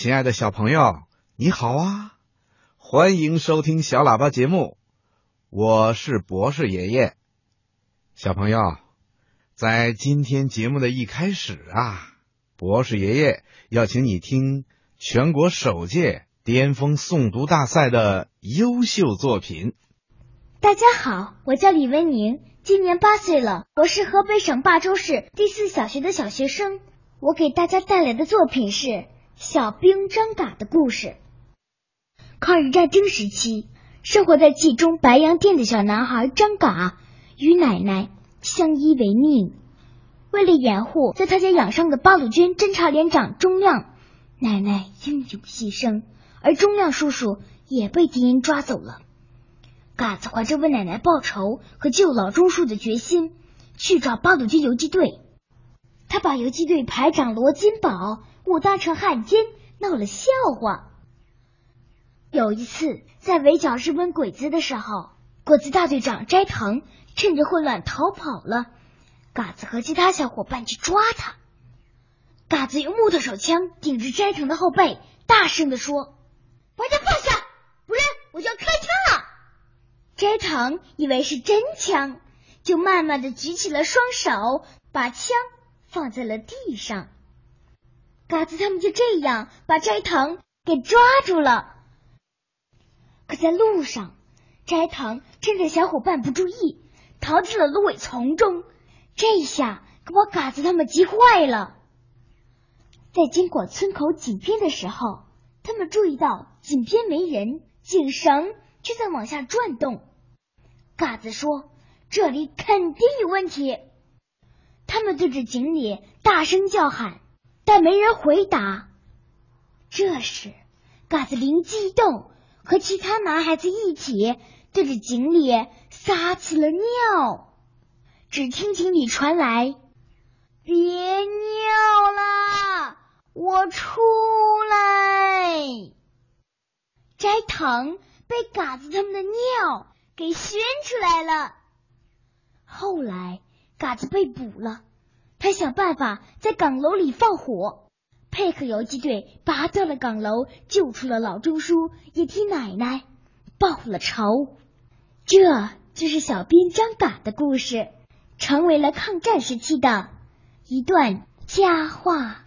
亲爱的小朋友，你好啊！欢迎收听小喇叭节目，我是博士爷爷。小朋友，在今天节目的一开始啊，博士爷爷要请你听全国首届巅峰诵读大赛的优秀作品。大家好，我叫李文宁，今年八岁了，我是河北省霸州市第四小学的小学生。我给大家带来的作品是《小兵张嘎的故事》。抗日战争时期，生活在冀中白洋淀的小男孩张嘎与奶奶相依为命。为了掩护在他家养伤的八路军侦察连长钟亮，奶奶英勇牺牲，而钟亮叔叔也被敌人抓走了。嘎子怀着为奶奶报仇和救老钟叔的决心，去找八路军游击队。把游击队排长罗金宝误当成汉奸，闹了笑话。有一次，在围剿日本鬼子的时候，鬼子大队长斋藤趁着混乱逃跑了。嘎子和其他小伙伴去抓他。嘎子用木头手枪顶着斋藤的后背，大声的说：“把他放下，不然我就要开枪了。”斋藤以为是真枪，就慢慢的举起了双手，把枪。放在了地上，嘎子他们就这样把斋藤给抓住了。可在路上，斋藤趁着小伙伴不注意，逃进了芦苇丛中。这下可把嘎子他们急坏了。在经过村口井边的时候，他们注意到井边没人，井绳却在往下转动。嘎子说：“这里肯定有问题。”他们对着井里大声叫喊，但没人回答。这时，嘎子灵机一动，和其他男孩子一起对着井里撒起了尿。只听井里传来：“别尿了，我出来！”斋藤被嘎子他们的尿给熏出来了。后来。嘎子被捕了，他想办法在岗楼里放火，配合游击队拔掉了岗楼，救出了老钟叔，也替奶奶报了仇。这就是小兵张嘎的故事，成为了抗战时期的一段佳话。